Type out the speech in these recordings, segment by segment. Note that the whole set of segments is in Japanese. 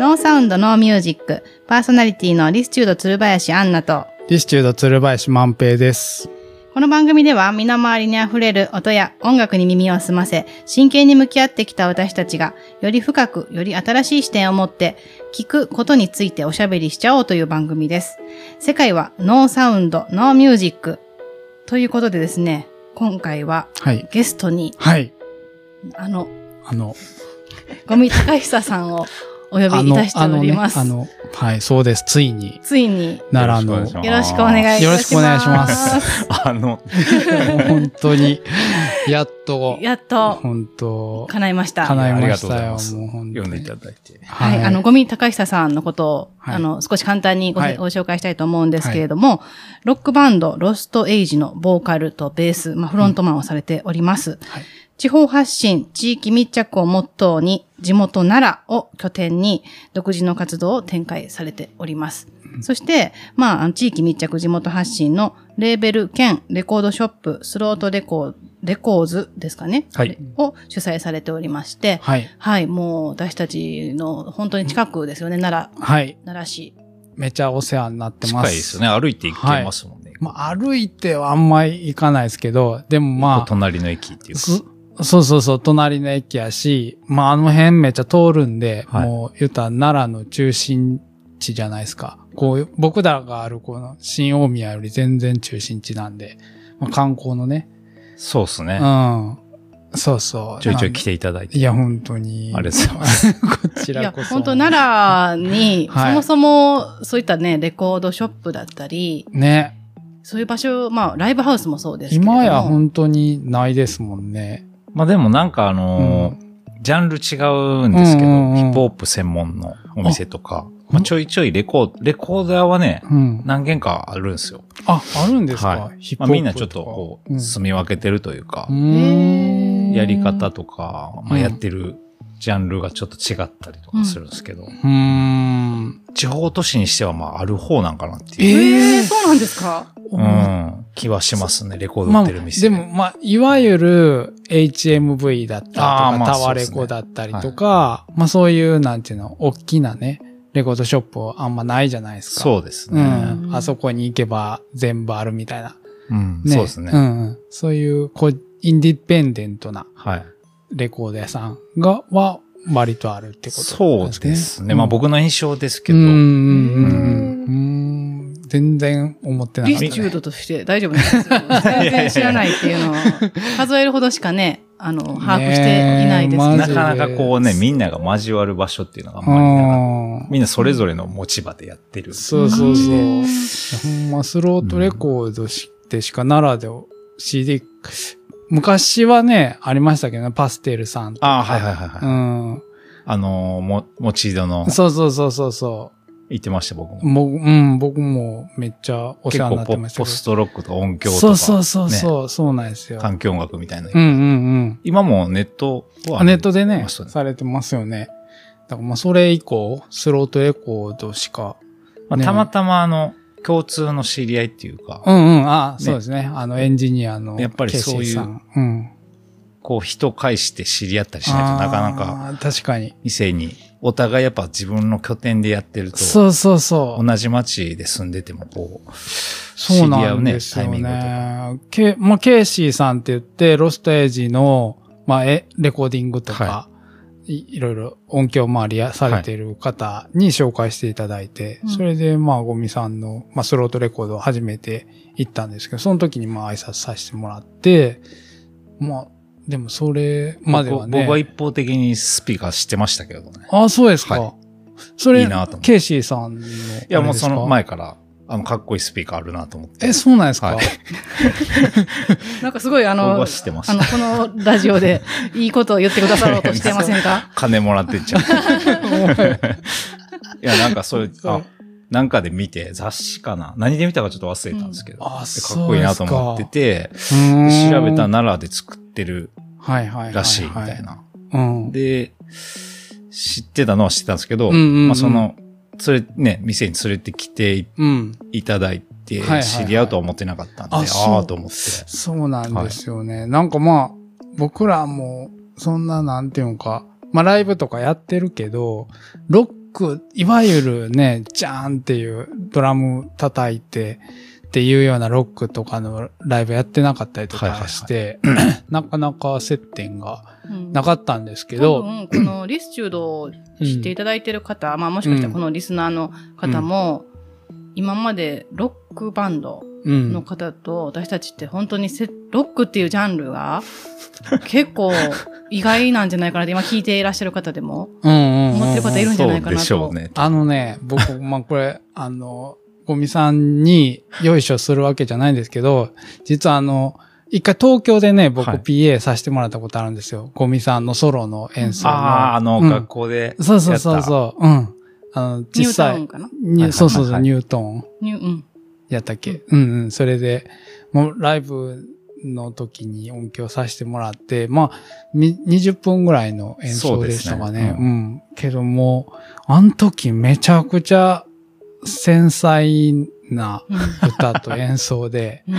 No Sound No Music、パーソナリティの Listude 鶴林アンナと、 Listude 鶴林万平です。この番組では身の回りに溢れる音や音楽に耳を澄ませ、真剣に向き合ってきた私たちが、より深く、より新しい視点を持って、聞くことについておしゃべりしちゃおうという番組です。世界は No Sound、No Music。ということでですね、今回ははい。ゲストに、はい。あの、あの、ゴミ高久さんをお呼びいたしております。あの、あのね、あのはい、そうです。ついに、ついに、奈良の、よろしくお願いしますよろしくお願いします。よろしくお願いします。あの、本当に、やっと、やっと、本当、叶いました。叶いありがましたよ。とうございます。もう本当に読んでいただいて。はい、あの、ゴミ高久さんのことを、はいあの、少し簡単にご,、はいご紹介したいと思うんですけれども、ロックバンド、ロストエイジのボーカルとベース、まあ、フロントマンをされております。はい地方発信、地域密着をモットーに、地元奈良を拠点に、独自の活動を展開されております。そして、まあ地域密着地元発信のレーベル兼レコードショップ、スロートレコーレコーズですかね。はいを主催されておりまして、はい。はい、もう私たちの本当に近くですよね、奈良、はい。奈良市。めちゃお世話になって近ます。いですよね。歩いて行けますもんね。まあ、歩いてはあんまり行かないですけど、でもまあ、隣の駅っていうか。そそうそうそう、隣の駅やし、まああの辺めっちゃ通るんで、はいもう言ったら奈良の中心地じゃないですか。こう、僕らがあるこの新大宮より全然中心地なんで、まあ、観光のね、そうですね。うん。そうそう。ちょいちょい来て。ていただいて。いや、本当に。ありがとうございます。こちいや、らこそ。本当奈良に、はいそもそもそういったね、レコードショップだったり、ね。そういう場所、まあ、ライブハウスもそうですけれども。今や本当にないですもんね。まあでもなんかあのージャンル違うんですけど、うんうんうん。ヒップホップ専門のお店とか、まあちょいちょいレコード、レコーダーはね、うん。何軒かあるんですよ。あ、あるんですか、はい。ヒップホップまあみんなちょっとこう、うん。住み分けてるというかう、ーん。やり方とか、まあうん。やってるジャンルがちょっと違ったりとかするんですけど、うーん。地方都市にしてはまあある方なんかなってえいう、えそうなんですか？うん、気はしますね、レコードまあ、売ってる店。でも、まあ、いわゆる HMV だったりとか、タワレコだったりとか、まあそういう、なんていうの、大きなね、レコードショップあんまないじゃないですか。うそうですね。ん。あそこに行けば全部あるみたいな。うん、ね。そうですね。うんうん。そういう、こう、インディペンデントなはい。レコード屋さんが、は、割とあるってことそうですね。うんまあ僕の印象ですけど、うんうん。全然思ってなかった、ね。リスチュードとして大丈夫ですか全然知らないっていうのは、数えるほどしかね、あの、把握していないですけなかなかこうね、みんなが交わる場所っていうのがあんまりなかったうんみんなそれぞれの持ち場でやってる。そうそうそう。うんほんま、スロートレコードしでしか奈良で CD、昔はね、ありましたけどね、パステルさんとか。ああ、はいはいはいはい。うん。あのー、も、もちどの、そうそうそうそうそ言ってました僕う。も。僕、うん、僕もめっちゃお世結話になってました。ポストロックとか音響とか。そうそうそうねそう、そうなんですよ。環境音楽みたいな。うんうんうん。今もネットはあネットでね、されてますよね。だからまあそれ以降、スロートレコードしか。ねまあたまたまあの、共通の知り合いっていうか、うんうん、あ、ねそうですね。あのエンジニアの。やっぱりそういううん。こう人介して知り合ったりしないとなかなか。確かに。店に、お互いやっぱ自分の拠点でやってると、そうそうそう。同じ町で住んでてもこう、そうなんですよ知り合うねタイミングまあ、ケイシーさんって言って、ロストエイジの、まあ、え、レコーディングとか、、はい。いろいろ音響周りやされている方に紹介していただいて、うん。それで、まあ、ゴミさんの、まあ、スロートレコードを初めて行ったんですけど、その時にまあ、挨拶させてもらって、まあ、でもそれまではね。僕は一方的にスピーカー知ってましたけどね。あ、そうですか。はいそれ、いいなと思ってケイシーさんの。いいや、もうその。前から、あの、かっこいいスピーカーあるなと思って。え、そうなんですか、はい なんかすごいあの、僕は知ってましたあの、このラジオで いいことを言ってくださろうとしてませんか？金もらってんじゃん。いや、なんかそういう、あ、なんかで見て、雑誌かな何で見たかちょっと忘れたんですけど。うんあでかっこいいなと思ってて、調べたら奈良で作ってるはいはいはいはい。らしいみたいな。うん。で、知ってたのは知ってたんですけど、まあその、それね、店に連れてきていうん。いただいてはいはいはい、知り合うとは思ってなかったんで、ああと思って。そうなんですよね。なんかまあ、僕らも、そんななんていうのか、まあライブとかやってるけど、ロック、いわゆるね、ジャーンっていうドラム叩いてっていうようなロックとかのライブやってなかったりとかして、なかなか接点がうん。なかったんですけ多ど、分、このリスチュードを知っていただいてる方、まあもしかしたらこのリスナーの方も、今までロックバンドうんの方と私たちって本当にせロックっていうジャンルが 結構意外なんじゃないかなって今聞いていらっしゃる方でもうんうんうん思ってる方いるんじゃそうないかなと。でしょうね。あのね、僕、まあ、これ、あの、ゴミさんによいしょするわけじゃないんですけど、実はあの、一回東京でね、僕はい PA させてもらったことあるんですよ。ゴミさんのソロの演奏の。ああ、あの、うん学校で。そうそうそうそう。うん。あの、ニュート実際ーン、かなそうそうそう、はいニュートーンニュー、うん。やったっけ、うんうん。それで、もうライブの時に音響させてもらって、まあ、み20分ぐらいの演奏でしたかね。そうですねう。うんけども、あの時めちゃくちゃ繊細なうん歌と演奏で、うん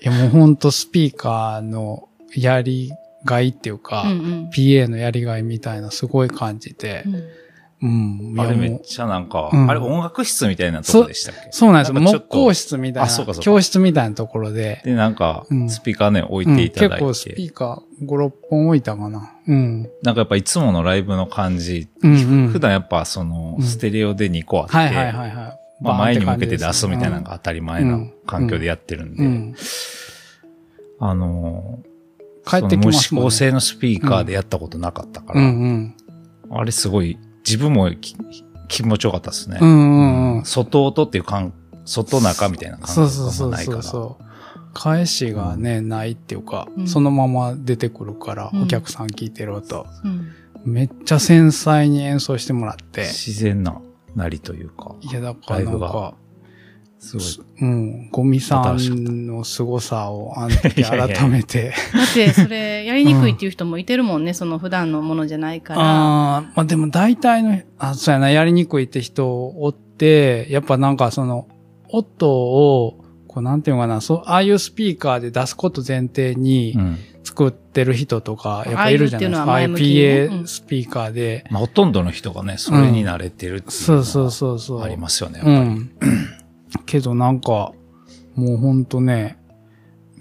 いやもうほんとスピーカーのやりがいっていうか、うんうん。PA のやりがいみたいなすごい感じてう、んうん。あれめっちゃなんか、うんあれ音楽室みたいなとこでしたっけ？そうなんですよ。木工室みたいな、あそうかそうか教室みたいなところで、で、なんかう、んスピーカーね、置うんいていただいて、結構スピーカー5、6本置いたかな。うん。なんかやっぱいつものライブの感じ、うんうん。普段やっぱその、うんステレオで2個あって、はいはいはいはい。まあ前に向けて出すみたいなの感が当たり前な環境でやってるんで。あのー、帰ってきますその無。指向性のスピーカーでやったことなかったから、うんうん。あれすごい、自分もき気持ちよかったですね。うんうんうん。外音っていう感、外中みたいな感そう覚そうそうがないから。そうそう。返しがね、ないっていうか、うんそのまま出てくるから、うんお客さん聞いてる音。うんめっちゃ繊細に演奏してもらって。自然ななりというか、いや、だからなんライか、すごい。うん、ゴミさんの凄さをあの時 いやいや改めて。だって、それ、やりにくいっていう人もいてるもんね、その普段のものじゃないから。ああ、まあでも大体の、あ、そうやな、やりにくいって人おって、やっぱなんかその、音を、こうなんていうのかな、そう、ああいうスピーカーで出すこと前提にうん。作ってる人とか、やっぱいるじゃないですか。ああいう PA スピーカーで。まあ、ほとんどの人がね、それに慣れてるっていうそうそうのそうそう。がありますよね、やっうぱり。ん。けどなんか、もうほんとね、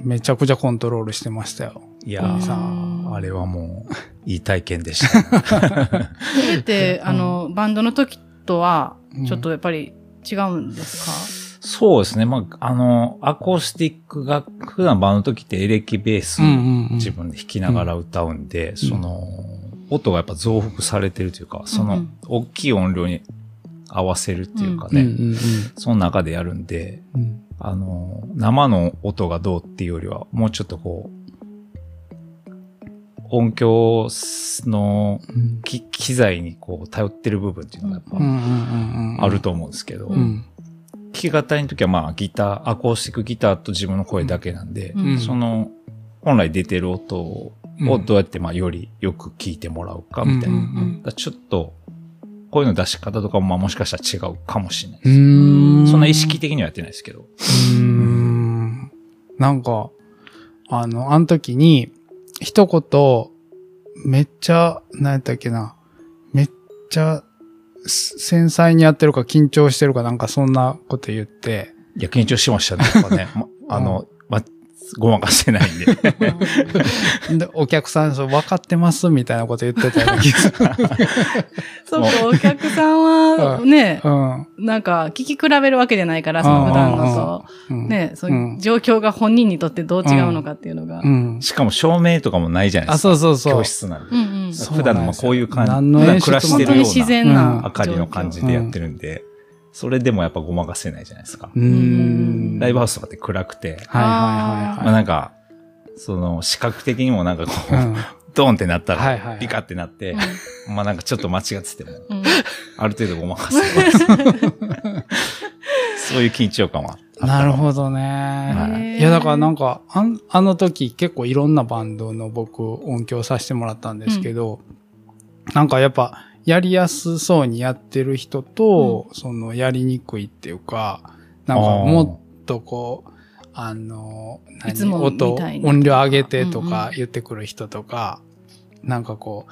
めちゃくちゃコントロールしてましたよ。いやうん。ー、あれはもう、いい体験でした。それって、あの、バンドの時とはうん、ちょっとやっぱり違うんですか、そうですね。まあ、あの、アコースティックが、普段バンドの時ってエレキベース、うんうんうん。自分で弾きながら歌うんで、その、音がやっぱ増幅されてるというか、そのうんうん、大きい音量に合わせるっていうかね、うんうんその中でやるんで、うんうん。あの、生の音がどうっていうよりは、もうちょっとこう、音響のうん機機材にこう頼ってる部分っていうのがやっぱうんうんうんうん。あると思うんですけど、うん。弾き語りの時はまあギター、アコースティックギターと自分の声だけなんで、うんその本来出てる音をうんどうやってまあよりよく聞いてもらうかみたいな。ちょっと、こういうの出し方とかもまあもしかしたら違うかもしれない。うーん。そんな意識的にはやってないですけど。うーん。なんか、あの、あの時に、一言、めっちゃ、何やったっけな、めっちゃ、す繊細にやってるか緊張してるかなんかそんなこと言って、いや、緊張しましたね。やっぱね。まあの、ま、ごまかせないんで。で、お客さん、そう、分かってますみたいなこと言ってたような気がする。そうか、お客さんはね、うん。なんか聞き比べるわけじゃないから、その普段のと、うん。ね、そういううん状況が本人にとってどう違うのかっていうのが。うん。しかも照明とかもないじゃないであ、すか。そうそうそう。教室なんで。うんうん。そう普段のまあこういう感じ。何の暮らしてるよう本当に自然な明かりの感じでやってるんで、それでもやっぱごまかせないじゃないですか。ライブハウスとかって暗くて、はいはいまあなんか、その視覚的にもなんかこう、はいはい。うん。ドーンってなったはいはいら、ピカってなって、うまあなんかちょっと間違ってても、うんある程度ごまかせます。そういう緊張感はなるほどへね。ーいや、だからなんか、あんあの時結構いろんなバンドの僕音響させてもらったんですけど、なんかやっぱ、やりやすそうにやってる人と、その、やりにくいっていうか、なんかもっとこう、あの、何音、音量上げてとうんか言ってくる人とか、なんかこ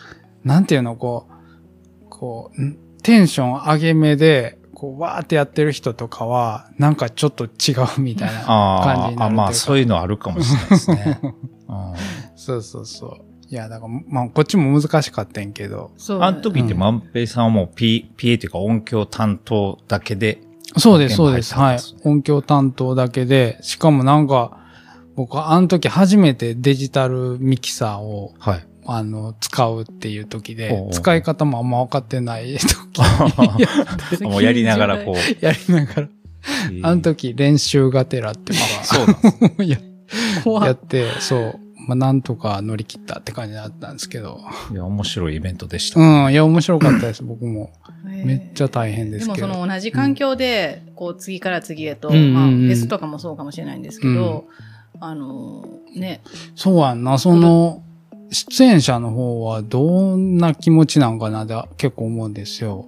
う、なんていうの、こう、こう、んテンション上げ目で、こう、わーってやってる人とかは、なんかちょっと違うみたいなあ感じになるーあ、まあそういうのあるかもしれないですね。うん。そうそうそう。いや、だから、まあ、こっちも難しかったんけど。そう。あの時ってうん万平さんはもう P、PA っていうか音響担当だけで、そうです、そうです。はい音響担当だけで、しかもなんか、僕はあの時初めてデジタルミキサーを、はい。あの、使うっていう時でう、使い方もあんま分かってない時 もうやりながらこう。やりながら、あの時練習がてらっていうそうなんです。やって、そう、まあ、なんとか乗り切ったって感じだったんですけど。いや、面白いイベントでした。うん、いや、面白かったです、僕も。めっちゃ大変ですけど。でもその同じ環境で、こう次から次へと、うんうんうんまあ、フェスとかもそうかもしれないんですけど、あの、ね、そうやんな、その、出演者の方はどんな気持ちなんかなって結構思うんですよ。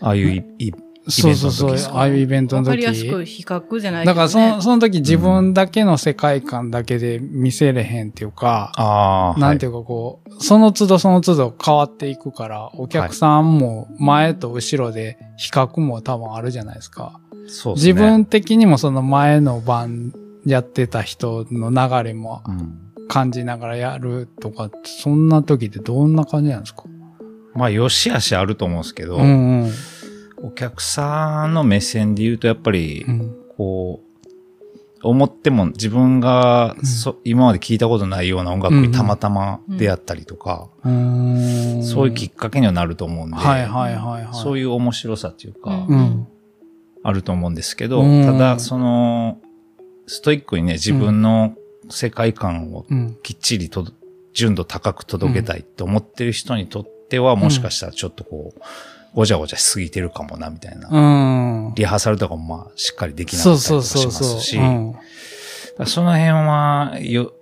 ああいういい、そうそうそうイベントの時です、かああいうイベントのわかりやす時。く比較じゃないけど、ね。だからその、その時自分だけの世界観だけで見せれへんっていうか、ああ、なんていうかこう、その都度その都度変わっていくから、お客さんも前と後ろで比較も多分あるじゃないですか。はい、そうですね。自分的にもその前の晩やってた人の流れもうん。感じながらやるとか、そんな時ってどんな感じなんですか？まあ、よしあしあると思うんですけど、うんうん。お客さんの目線で言うと、やっぱりう、ん。こう、思っても自分が、うん。そ今まで聞いたことないような音楽にたまたま出会ったりとか、うーん。そういうきっかけにはなると思うんで、はいはいはいはい。そういう面白さっていうか、うん。うん。あると思うんですけど、うん。ただ、その、ストイックにね、自分の世界観をうん。きっちりと、純度高く届けたいって思ってる人にとっては、もしかしたらちょっとこう、ごちゃごちゃしすぎてるかもな、みたいな。うん。リハーサルとかもまあ、しっかりできなかそうったりとかそうそうそう。しますし、その辺は、よ、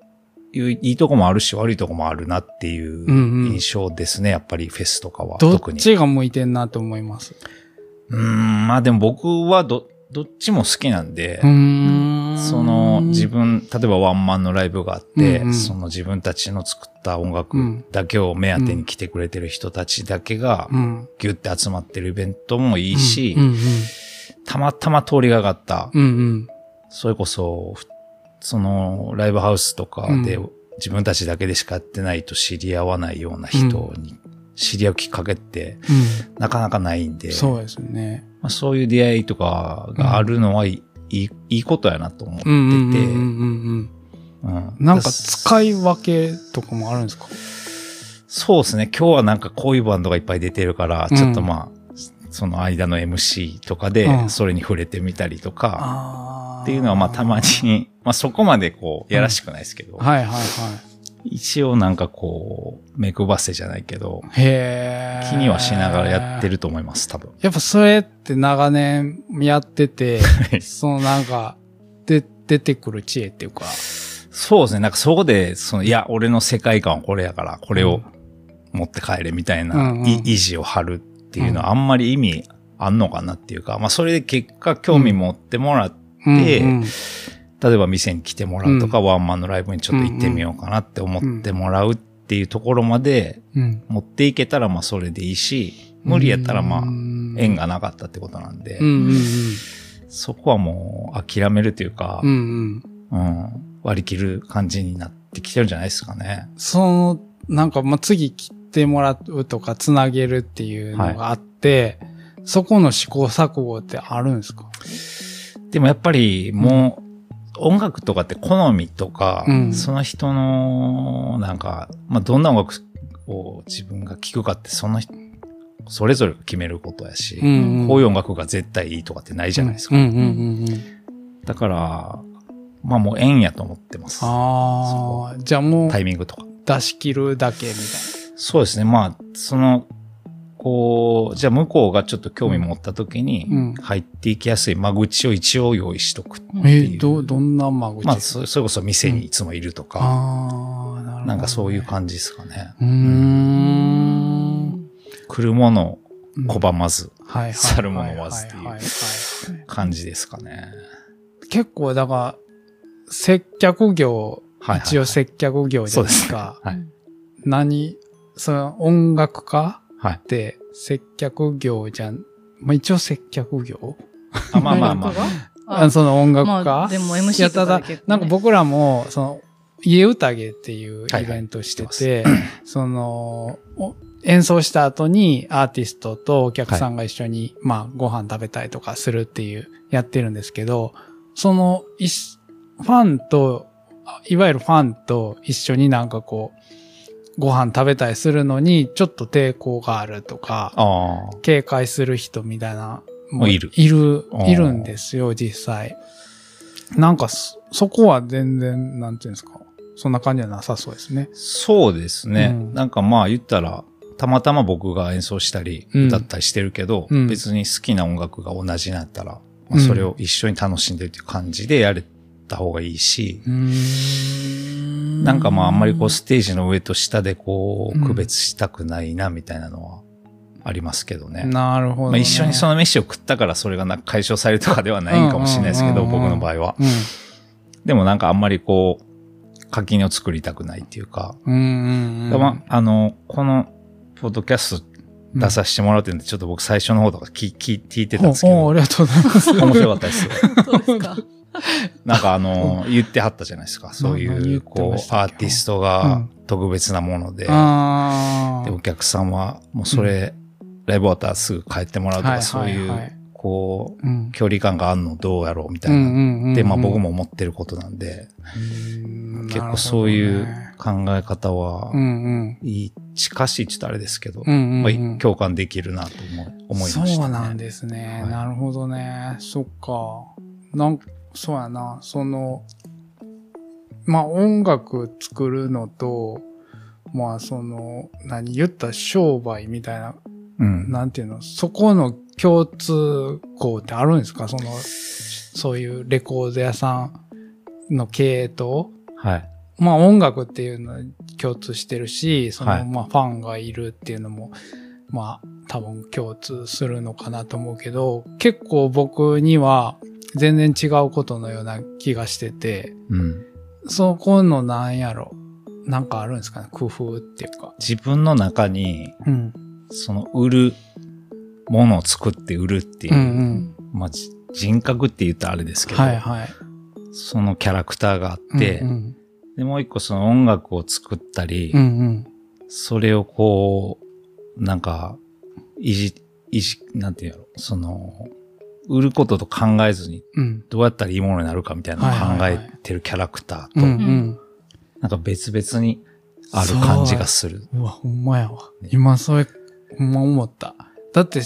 いういいとこもあるし、悪いとこもあるなっていううんうん印象ですね、やっぱりフェスとかは。ど特に。っちが向いてんなと思います？うーん、まあでも僕はど、どっちも好きなんで、うーん。その自分、例えばワンマンのライブがあって、うんうんその自分たちの作った音う楽んだけを目当てに来てくれてる人たちだけがうん。ギュッて集まってるイベントもいいし、うんうんたまたま通りがかった、うん。うんそれこそ、ふそのライブハウスとかでう自分たちだけでしかやってないと知り合わないような人に知り合うきっかけってうん。なかなかないんで、そうですね。まあ、そういう出会いとかがあるのはいい,、いいいことやなと思ってて、うんうんうんうんうんうん。なんか使い分けとかもあるんですか？そうですね。今日はなんかこういうバンドがいっぱい出てるから、うん。ちょっとまあ、その間の MC とかでう、ん。それに触れてみたりとか、あっていうのはまあたまに、まあそこまでこう、やらしくないですけど、はいはいは一応なんかこう、目配せじゃないけど、い。へえ。気にはしながらやってると思います、多分。やっぱそれって長年やってて、そのなんか、で、出てくる知恵っていうか。そうですね。なんかそこで、その、いや、俺の世界観はこれやから、これを持って帰れみたいな、うんう意地を張るっていうのはあんまり意味あんのかなっていうか、まあそれで結果興味持ってもらって、でうんうん例えば店に来てもらうとか、ワンマンのライブにちょっと行ってみようかなって思ってもらうっていうところまでうん持っていけたらまあそれでいいし、無理やったらまあうん縁がなかったってことなんで、うんうんそこはもう諦めるというかうん。う、んうん。うん割り切る感じになってきてるんじゃないですかね。その、なんか、まあ、次切ってもらうとか、つなげるっていうのがあって、そこの試行錯誤ってあるんですか？でもやっぱりもう、音楽とかって好みとか、うんその人の、なんか、まあ、どんな音楽を自分が聴くかって、その人、それぞれが決めることやし、んこういう音楽が絶対いいとかってないじゃないですか。うんうんうんうん。だから、まあもう縁やと思ってます。ああ、じゃあもうタイミングとか。出し切るだけみたいそうですね。まあ、その、こう、じゃあ向こうがちょっと興味持った時にうん、入っていきやすい間口を一応用意しとくっていう。な。えーど、どんな間口？まあ、そそれこそ店にいつもいるとか、ああ、なるほどね。なんかそういう感じですかね。うーん。来るものを拒まずはいはい。去る者はずっていうはいはいはい感じですかね。結構、だから、接客業、はいはい一応接客業じゃないですか。はい。何、その音楽家？はい。て、接客業じゃん、まあ一応接客業？あまあまあまあ。音。楽があその音楽ま家あでも MC いや、ただとかで結構ね。なんか僕らも、その、家宴っていうはい。イベントしてて、その、お演奏した後にアーティストとお客さんが一緒に、まあご飯食べたりとかするっていう、やってるんですけど、その、いしファンと、あいわゆるファンと一緒になんかこう、ご飯食べたりするのにちょっと抵抗があるとか。警戒する人みたいな、もういるいるいるんですよ、実際。なんかそ、そこは全然、なんていうんですか。そんな感じはなさそうですね。そうですね。うんなんかまあ言ったら、たまたま僕が演奏したり、うん歌ったりしてるけど、うん別に好きな音楽が同じになったら、まあうんそれを一緒に楽しんでるっていう感じでやれた方がいいし、んなんかまああんまりこうステージの上と下でこうんう区別したくないなみたいなのはありますけどね。なるほど、ね。まあ一緒にその飯を食ったからそれがなんか解消されるとかではないかもしれないですけど、うんうんうんうん僕の場合は。うん。でもなんかあんまりこう、垣根を作りたくないっていうか、うんうんうん。まあ、あの、この、ポッドキャスト出させてもらうっていうんで、ちょっと僕最初の方とか聞聞聞いてたんですけど、おおありがとうございます。面白かったですよ。そうですか。なんかあの、言ってはったじゃないですか。そう何いう、こう、アーティストうがん特別なもので、あで、お客さんはもうそれ、ライブ終わったらすぐ帰ってもらうとか、はいそうい、うこう、うん。距離感があんのどうやろうみたいうんな。で、まあ僕も思ってることなんで、うん結構そういう考え方は。いい、近しいって言ったらあれですけど、まあ、共感できるなと思いました、ね。そうなんですね。はいなるほどね。そっか。なんそうやな。その、まあ音楽作るのと、まあその、何言った商売みたいな、うん。なんていうの、そこの共通項ってあるんですか？その、そういうレコード屋さんの経営と、はい。まあ音楽っていうのは共通してるし、その、はいまあファンがいるっていうのも、まあ多分共通するのかなと思うけど、結構僕には全然違うことのような気がしてて、うん。そこのなんやろ、なんかあるんですかね工夫っていうか。自分の中に、うん。その売るものを作って売るっていう、うんうん。まあ、じ人格って言ったらあれですけど、はいはい。そのキャラクターがあって、うんで、もう一個その音楽を作ったり、うん。うんそれをこう、なんか、いじ、いじ、なんていうの、その、売ることと考えずに、うん。うん。どうやったらいいものになるかみたいなのを考えてるキャラクターと、うんうん。なんか別々にある感じがする。うわ、ほんまやわ。今それ、ほんま思った。だって、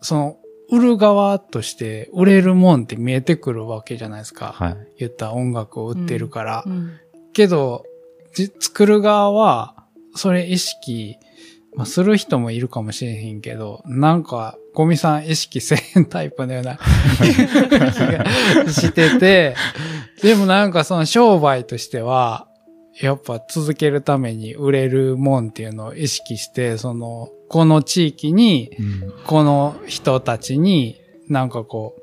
その、売る側として売れるもんって見えてくるわけじゃないですか。はい。言った音楽を売ってるから。うんけど、じ作る側は、それ意識、まあ、する人もいるかもしれへんけど、なんか、ゴミさん意識せんタイプのような 気がしてて、でもなんかその商売としては、やっぱ続けるために売れるもんっていうのを意識して、その、この地域に、うん。この人たちに、なんかこう、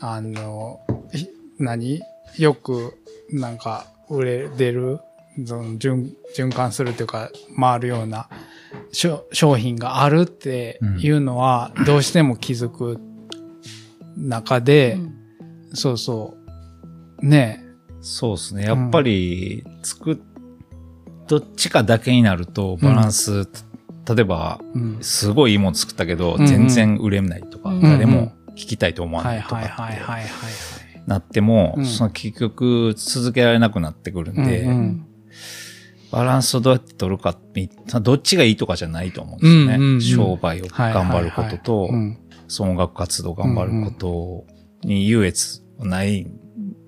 あの、ひ何？よく、なんか、売れ、出る、その循、循環するというか、回るような、商品があるっていうのは、どうしても気づく中で、うん。そうそう、ね。そうですね。やっぱり、作っ、どっちかだけになると、バランス、例えば、え、うん。すごいいいもの作ったけど、うんうん。全然売れないとか、うん誰も聞きたいと思わはないいとかはいはいってはいはい。なっても、うん。その結局続けられなくなってくるんで、うんうんバランスをどうやって取るかどっちがいいとかじゃないと思うんですよね。うんうんうん商売を頑張ることと、はいはいはいうんその音楽活動を頑張ることに優越ないん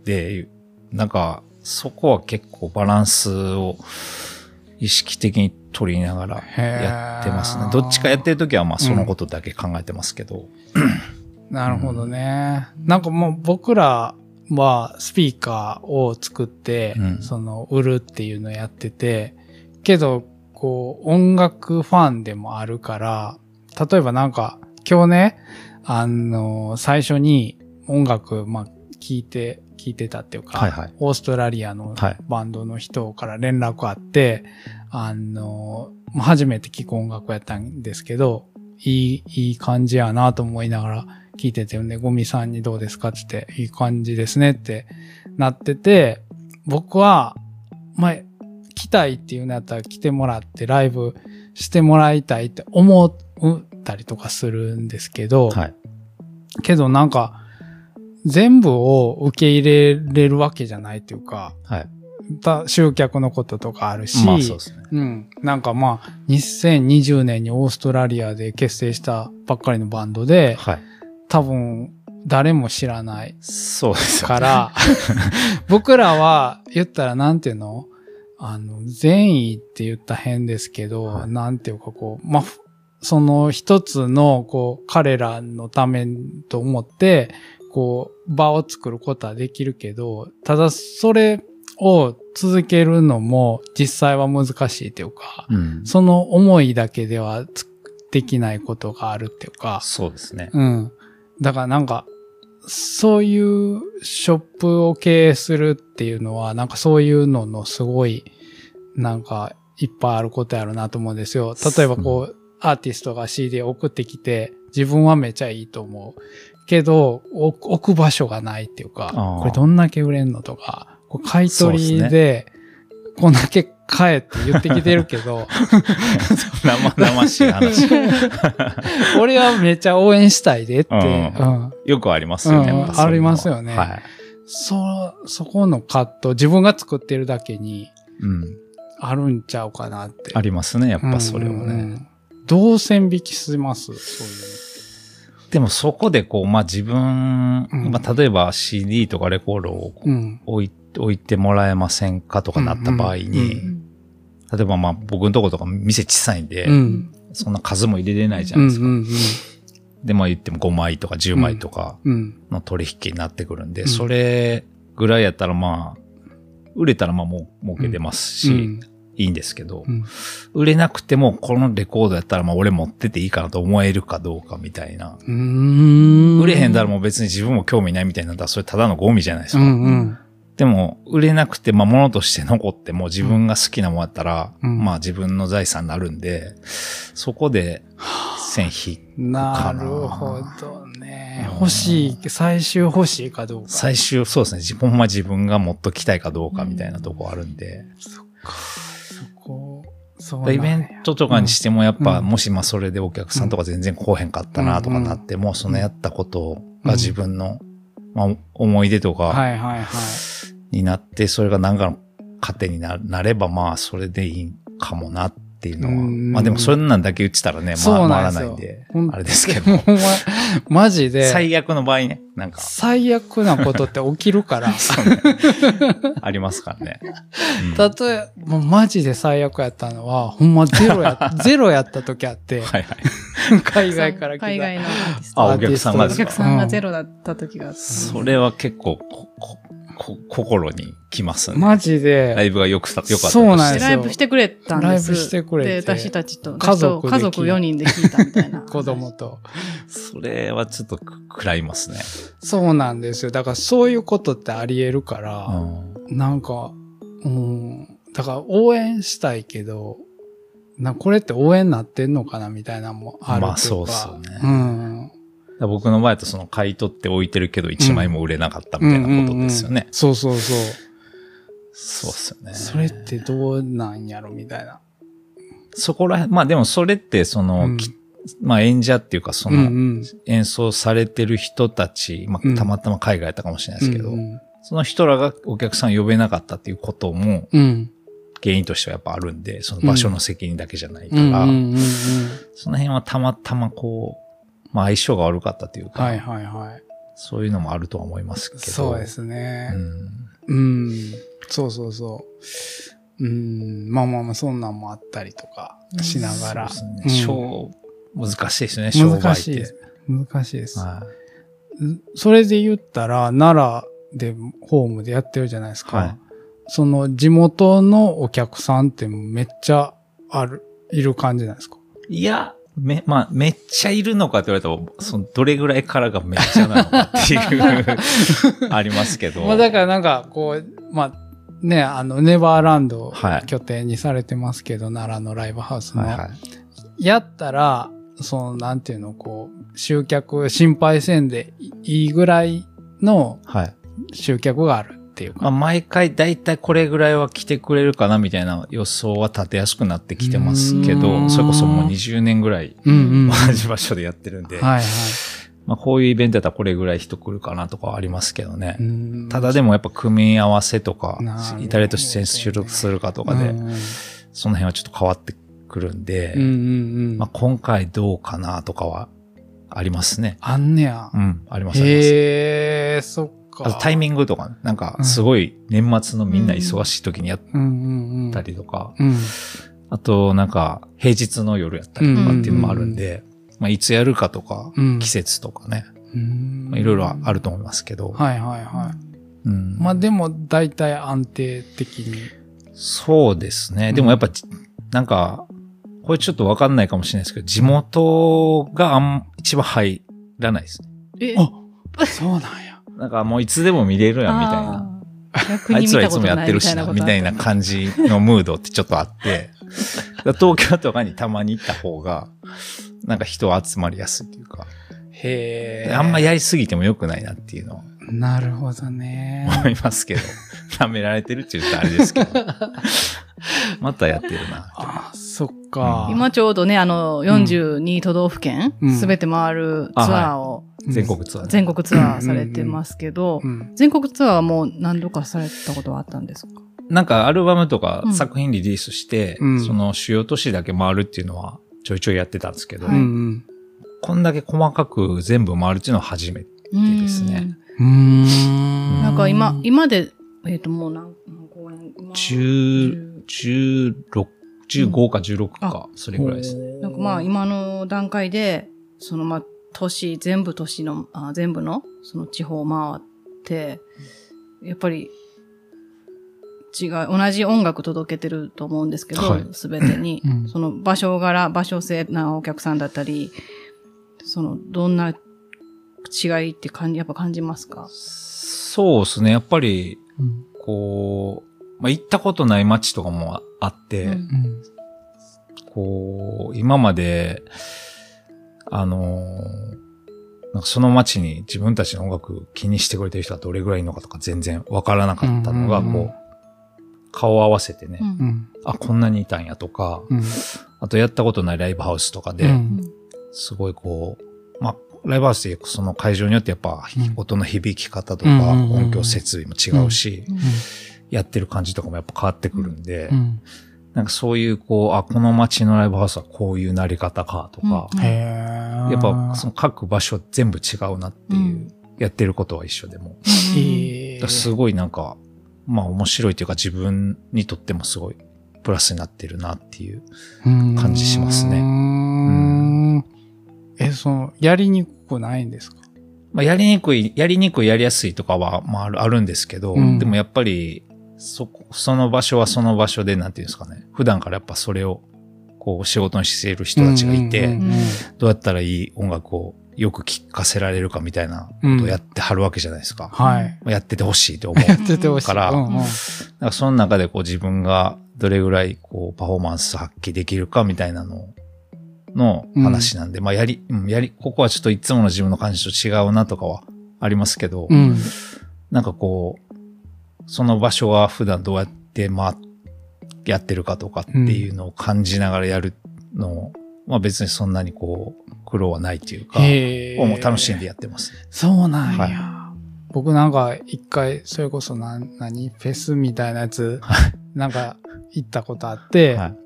で、なんか、そこは結構バランスを意識的に取りながらやってますね。どっちかやってるときはまあそのことだけ考えてますけど。なるほどね。なんかもう僕らはスピーカーを作って、うんその売るっていうのをやってて、けど、こう音楽ファンでもあるから、例えばなんか今日ね、あの、最初に音楽、まあ、聞いて聞いてたっていうか、はいはい。オーストラリアのはいバンドの人から連絡あって、あの、まあ初めて聴く音楽やったんですけど、いい、いい感じやなと思いながら聞いてて、ね、ゴミさんにどうですかって言って、いい感じですねってなってて、僕は、まあ、来たいっていうのやったら来てもらってライブしてもらいたいって思ったりとかするんですけど、はい。けどなんか、全部を受け入れれるわけじゃないっていうか、はい。た集客のこととかあるし、まあそうですね。うん。なんかまあ、2020年にオーストラリアで結成したばっかりのバンドで、はい。多分誰も知らないそうです。から、僕らは言ったらなんていうの？あの、善意って言ったら変ですけど、はいなんていうかこう、まあ、ふその一つの、こう、彼らのためと思って、こう、場を作ることはできるけど、ただそれを続けるのも実際は難しいというか、うん。その思いだけではつできないことがあるっていうか、そうですね。うん。だからなんか、そういうショップを経営するっていうのは、なんかそういうののすごい、なんかいっぱいあることやるなと思うんですよ。例えばこう、アーティストが CD を送ってきて、自分はめちゃいいと思う。けど、お置く場所がないっていうかこれどんだけ売れんのとか、こう買い取りで、こんだけ買えって言ってきてるけど、生々しい話。俺はめっちゃ応援したいでって、うんうんよくありますよね。うんありますよねはい。そ、そこのカット、自分が作ってるだけにうん。あるんちゃうかなって。ありますね、やっぱそれをね。うんうんうんどう線引きします？そういうでもそこでこう、まあ自分、うんまあ例えば CD とかレコードを。置い置いてもらえませんかとかなった場合に、例えばまあ僕のとことか店小さいんで、うん。そんな数も入れれないじゃうん。ないですか。うん。で、まあ言っても5枚とか10枚とかうん。の取引になってくるんで、うんそれぐらいやったらまあ、売れたらまあもう儲け出ますし、うんいいんですけど、うん売れなくてもこのレコードやったらまあ俺持ってていいかなと思えるかどうかみたいな。売れへんだらもう別に自分も興味ないみたいになったらそれただのゴミじゃないですうか。んうん。でも、売れなくて、まあ、物として残っても自分が好きなもんやったら、うんまあ、自分の財産になるんで、そこで、線引なるほどね。うん欲しい、最終欲しいかどうか。最終、そうですね。自分は自分が持っときたいかどうかみたいなとこあるんで。そこ、そうなんやイベントとかにしても、やっぱ、うんもしまあ、それでお客さんとか全然来おへんかったなとかなっても、そのやったことが自分の、まあ、思い出とかはいはいはい。になって、それが何かの糧にななれば、まあ、それでいいかもなっていうのは。うんまあでも、それなんだけ言ってたらね、まそうあ、回らないんであれですけど。もう、まマジで、最悪の場合ね、なんか、最悪なことって起きるから。そうねありますからね。うん例え、もうマジで最悪やったのは、ほんまゼロや、ゼロやった時あって、はいはい。海外から来た。海外のアーティスト。あ、お客さんがお客さんがゼロだった時があって。それは結構、こ、心にきますね。マジで、ライブがよくさ、よかったそうなんですよライブしてくれたんです。ライブしてくれてで、私たちと、家族で家族4人で聞いたみたいな。子供と。それはちょっとく食らいますね。そうなんですよ。だからそういうことってあり得るから、うんなんか、うん、だから応援したいけど、なこれって応援になってんのかなみたいなのもあるとか。まあそうっすよねうん。僕の場合だとその買い取って置いてるけど1枚も売れなかったみたいなことですよね。うんうんうんそうそうそう。そうっすよね。それってどうなんやろみたいな。そこら辺、まあでもそれってその、うんきまあ演者っていうかそうんうのん演奏されてる人たち、まうんあたまたま海外やったかもしれないですけど、うんその人らがお客さん呼べなかったっていうこともうん。原因としてはやっぱあるんで、その場所の責任だけじゃないかうん。ら、うんうんうんその辺はたまたまこう、まあ相性が悪かったというか、はいはいはい。そういうのもあるとは思いますけど。そうですね。うん。うん。そうそうそう。うん。まあまあまあ、そんなんもあったりとかしながら。そううんですね。商難しいですね、商売って。難しいです。難しいです。はいそれで言ったら、奈良でホームでやってるじゃないですか。はいその地元のお客さんってめっちゃある、いる感じなんですか？いや、め、まあ、めっちゃいるのかって言われたら、その、どれぐらいからがめっちゃなのかっていう、ありますけど。まあだからなんか、こう、まあ、ね、あの、ネバーランド拠点にされてますけど、奈良のライブハウスの。はいはい。やったら、その、なんていうの、こう、集客心配せんでいいぐらいのはい。集客があるっていうまあ、か。毎回だいたいこれぐらいは来てくれるかなみたいな予想は立てやすくなってきてますけど、んそれこそもう20年ぐらいうんうん。同はいじ場所でやってるんで、はい。まあ、こういうイベントだったらこれぐらい人来るかなとかはありますけどね。うんただでもやっぱ組み合わせとか誰と出演収録するかとかでう、んその辺はちょっと変わってくるんで、うんうんうん。まあ、今回どうかなとかはありますね。あんねやう。ん、ありますあります。へえ、そっか。あとタイミングとかね、なんかすごい年末のみんな忙しい時にやっ。たりとか、うん。あとなんか平日の夜やったりとかっていうのもあるんで、まあ、いつやるかとか、うん季節とかね、いろいろあると思いますけど、はいはいはい。うんまあでも、大体安定的に。そうですね。でもやっぱ、なんか、これちょっとわかんないかもしれないですけど、地元があん一番入らないですね。え？あそうなんや。なんかもういつでも見れるやんみたいな。あいつらいつもやってるしな、みたいな感じのムードってちょっとあって、東京とかにたまに行った方が、なんか人集まりやすいというか、へえ。あんまやりすぎても良くないなっていうのはなるほどね。思いますけど、舐められてるって言ったらあれですけど、またやってるな。あ、そっか。今ちょうどね、あの、42都道府県うんすべて回るツアーを、うん全国ツアーで。全国ツアーされてますけどう、ん。全国ツアーはもう何度かされたことはあったんですか？なんかアルバムとかうん作品リリースして、うんその主要都市だけ回るっていうのはちょいちょいやってたんですけど。こんだけ細かく全部回るっていうのは初めて。ですねうんうーん。なんか今、今で、えっ、ともう何何公演今10、16、15か16か、それぐらいです。ね。なんかまあ今の段階で、そのまあ都市、全部都市の、あ全部のその地方を回って、やっぱり違う、同じ音楽届けてると思うんですけはい。ど、すべ、てに、うん。その場所柄、場所性なお客さんだったり、そのどんな違いって感じ、やっぱ感じますか？そうですね。やっぱり、うん。こう、まあ、行ったことない街とかもあって、うん。うん。こう、今まで、あのーなんかその街に自分たちの音楽気にしてくれてる人はどれぐらいいるのかとか全然わからなかったのが、こう、顔を合わせてね、うん。うん。あ、こんなにいたんやとか、うん。あとやったことないライブハウスとかで、うん。すごいこう、まあ、ライブハウスでその会場によってやっぱうん。音の響き方とか音響設備も違うし、うんやってる感じとかもやっぱ変わってくるんで、うん。なんかそういうこう、あ、この街のライブハウスはこういうなり方かとか、うんへえ。やっぱその各場所全部違うなっていう、うんやってることは一緒でも。すごいなんか、まあ面白いというか自分にとってもすごいプラスになってるなっていう。感じしますねね。え、その、やりにくくないんですか？まあやりにくい、やりにくい、やりやすいとかは、まああるあるんですけど、うんでもやっぱり、そこ、その場所はその場所で、なんていうんですかね。普段からやっぱそれを、こう仕事にしている人たちがいて、うんうんうんどうやったらいい音楽をよく聴かせられるかみたいなことをやってはるわけじゃないですか。はい。まあやっててほしいと思う。やっててほしい。からうんうんかその中でこう自分がどれぐらいこうパフォーマンス発揮できるかみたいなのの話なんで、まあやり、うんやり、ここはちょっといつもの自分の感じと違うなとかはありますけど、うん。なんかこう、その場所は普段どうやってまあやってるかとかっていうのを感じながらやるのを、まあ別にそんなにこう苦労はないというか。もう楽しんでやってますね。そうなんや。は僕なんか一回、それこそな、何フェスみたいなやつ、なんか行ったことあって、はい。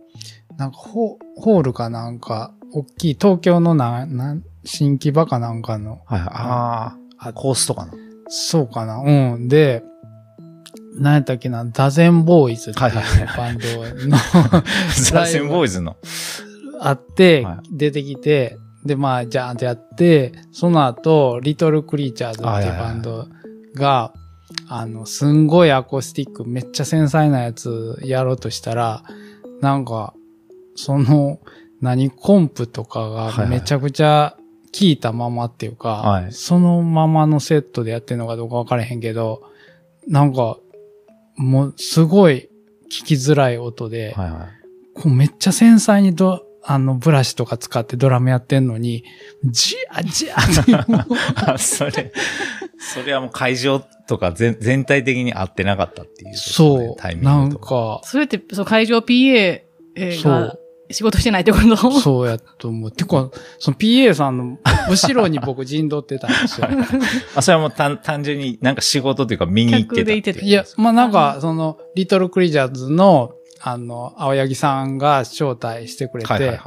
なんかホホールかなんか、大きい東京のな、なん、新木場かなんかの、はいはい。ああ、コースとかの。そうかなうん。で、何やったっけな、ダゼンボーイズっていうはいはいバンドのザ・センボーイズの。あっては、出てきて、で、まあ、じゃーんってやって、その後、リトルクリーチャーズっていうバンドが、あの、すんごいアコースティック、めっちゃ繊細なやつやろうとしたら、なんか、その、何、コンプとかはいはい。がめちゃくちゃ効いたままっていうか、はい。そのままのセットでやってるのかどうかわからへんけど、なんか、もうすごい聞きづらい音で、はいはい。こうめっちゃ繊細にドあの、ブラシとか使ってドラムやってんのに、じゃじゃってそれ、それはもう会場とか全全体的に合ってなかったっていう、そう、タイミなんングとか。か、それって、そう、会場 PA がそう仕事してないってこと？そうやと思う。てか、その PA さんの後ろに僕陣取ってたんですよ。あ、それはもう単単純になんか仕事というか見に行ってたってたいや、まあなんか、その、リトルクリジャーズの、あの、青柳さんが招待してくれて。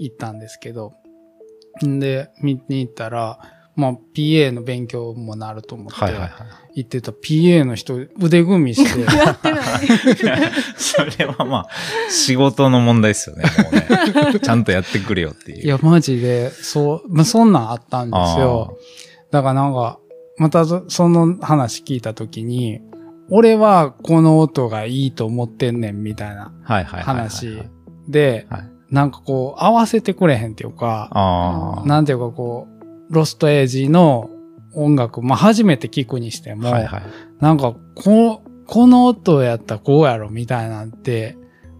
行ったんですけど、んで、見に行ったら、まあ PA の勉強もなると思って、はいはいはい。行ってた PA の人腕組みして、やってない。それはまあ、仕事の問題ですよね、もうね。ちゃんとやってくれよっていう。いや、マジで、そう、まあそんなんあったんですよ。だからなんか、またそその話聞いたときに、俺はこの音がいいと思ってんねんみたいな。話で、はい。なんかこう合わせてくれへんっていうか、ああ。なんていうかこう、ロストエイジの音楽、まあ初めて聞くにしても、はいはい。なんかこ、この音やったらこうやろみたいなんて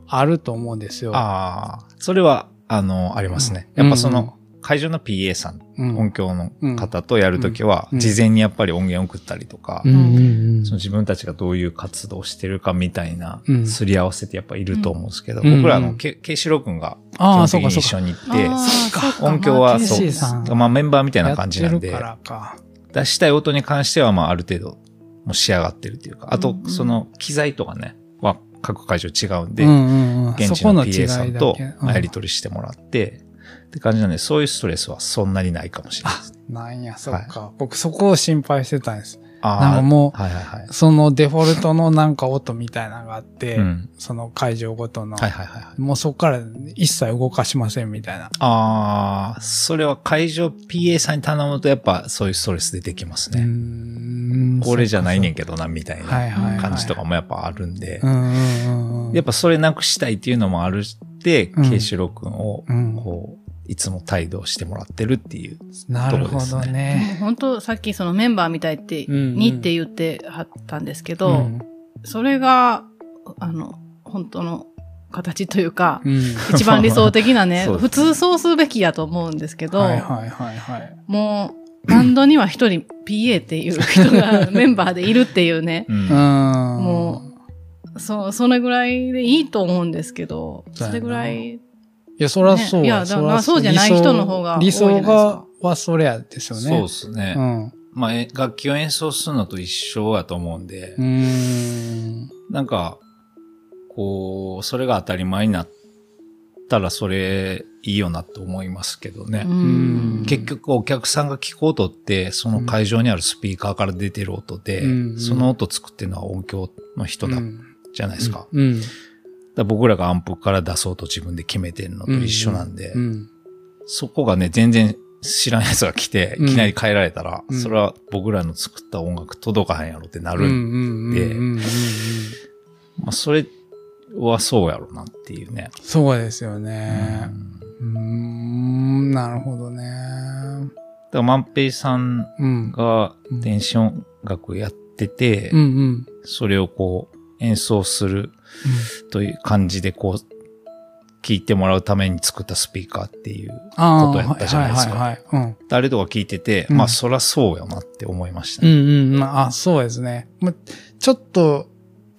あると思うんですよ。ああ。それは、あの、ありますね。うんやっぱその、会場の PA さん、うん。音響の方とやるときは、うん。事前にやっぱり音源送ったりとか、うん。その自分たちがどういう活動をしてるかみたいなう、ん。すり合わせてやっぱいると思うんですけど、うん。僕らあの、けケイシロウ君が基ああ、本的に。一緒に行って、音響はそシーさん。う、まあメンバーみたいな感じなんで。出したい音に関してはまあある程度もう仕上がってるっていうか、あとその機材とかね、は各会場違うんで、うんうんうん。現地の PA いさんとやり取りしてもらって、って感じなんで、そういうストレスはそんなにないかもしれないです。なんや、そっか。僕そこを心配してたんです。あなんかもはいはいはい。う、そのデフォルトのなんか音みたいなのがあって、うん。その会場ごとの。はいはいはいはい。もうそこから一切動かしませんみたいな。ああ、それは会場 PA さんに頼むとやっぱそういうストレス出てきますね。んこれじゃないねんけけどな、みたいはいはいはいな感じとかもやっぱあるんで。やっぱそれなくしたいっていうのもあるって、うんケイシロウ君をうんこう、いつも帯同してもらってるっていう。なるほどもうね。本当さっきそのメンバーみたいって、うんうんにって言ってはったんですけど、うんそれが、あの、本当の形というか、うん。一番理想的なね、ね普通そうするべきやと思うんですけど、はいはいはいはい。もう、バンドには一人 PA っていう人がメンバーでいるっていうね、うんうん。もそう、それぐらいでいいと思うんですけど、それぐらい、いや、そらそうねいや。やだかららそうじゃない人の方が多い理じゃないですか想が、はそれやですよね。そうですね。うん。まあ、え楽器を演奏するのと一緒やと思うんで、うーん。なんか、こう、それが当たり前になったらそれいいよなと思いますけどね。うん結局お客さんが聞く音って、その会場にあるスピーカーから出てる音で、うんその音作ってるのは音響の人だ、うんじゃないですか。うん。だから僕らがアンプから出そうと自分で決めてるのと一緒なんで、うん。そこがね、全然知らんやつが来て、うんいきなり変えられたら、うんそれは僕らの作った音楽届かへんやろってなる。うんうんうんでうんうんうんまあ、それはそうやろなっていうね。そうですようね。んうーん、なるほどね。だから、万平さんうん。がうん電子音楽やってて、うんうん。それをこう演奏するという感じでこう、聞いてもらうために作ったスピーカーっていう、ああ、ことやったじゃないですかはいはいはいはい。誰とか聞いてて、うんまあそらそうよなって思いましたうん。うね。んうん。まあ、あそうですね。まあ、ちょっと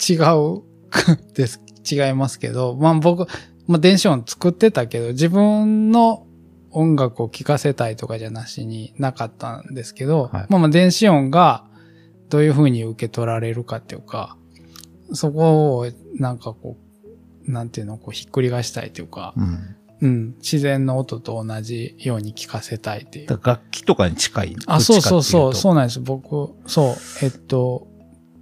違う です。違いますけど、まあ僕、まあ電子音作ってたけど、自分の音楽を聴かせたいとかじゃなしになかったんですけど、はいまあまあ電子音がどういう風に受け取られるかっていうか、そこをなんかこう、なんていうの、こうひっくり返したいというか、うん。うん、自然の音と同じように聞かせたいっていう。楽器とかに近い？あ、そうそうそう、そうなんです。僕、そう、えっと、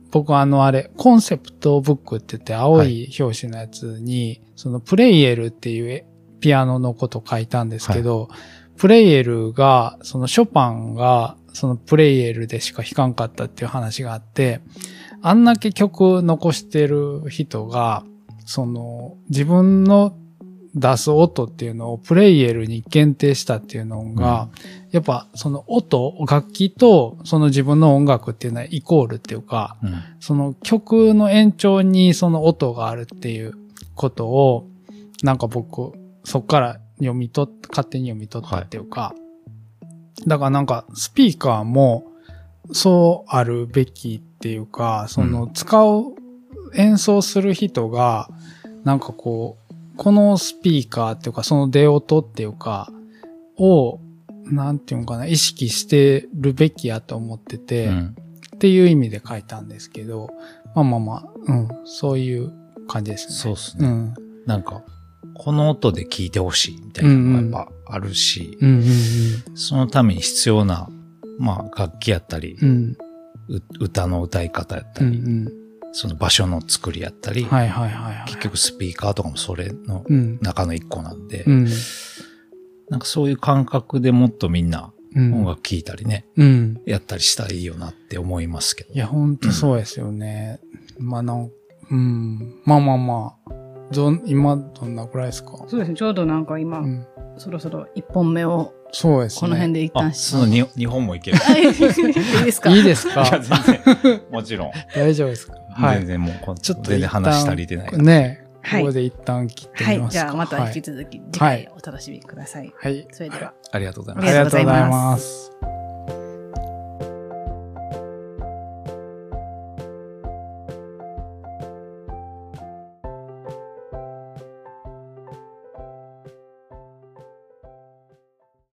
僕あのあれ、コンセプトブックって言って青い表紙のやつに、そのプレイエルっていうえピアノのこと書いたんですけど、プレイエルが、そのショパンが、そのプレイエルでしか弾かんかったっていう話があって、あんだけ曲残してる人が、その自分の出す音っていうのをプレイエルに限定したっていうのが、やっぱその音、楽器とその自分の音楽っていうのはイコールっていうか、うん。その曲の延長にその音があるっていうことを、なんか僕、そっから読み取っ、勝手に読み取ったっていうか、だからなんかスピーカーもそうあるべきっていうか、その使う、演奏する人が、なんかこう、このスピーカーっていうか、その出音っていうか、を、なんていうのかな、意識してるべきやと思ってて、うん。っていう意味で書いたんですけど、まあまあまあ、うん、そういう感じですね。そうですね。うん。なんか、この音で聞いてほしいみたいなのがやっぱあるし、そのために必要な、まあ楽器やったり、うん。うん。う歌の歌い方やったり、うんうん。その場所の作りやったり、はいはいはいはい。結局スピーカーとかもそれのうん。中の一個なんで、うん。なんかそういう感覚でもっとみんなうん。音楽聴いたりね、うん。やったりしたらいいよなって思いますけど。いや、ほんとそうですよね。まあなん、うん。まあまあまあ。どん、今、どんなくらいですか？そうですね。ちょうどなんか今、うん。そろそろ一本目をそうですね。この辺で一あ、旦そのに日本もいける。はいいいですか？いいですいや、か全然、もちろん。大丈夫ですか？はい。全然もうちょっと全然話足りてない。ねはいここで一旦切ってはい。みますか。じゃあまた引き続き次回お楽しみください。はい。それでは。ありがとうございあます。ありがとうございま。ます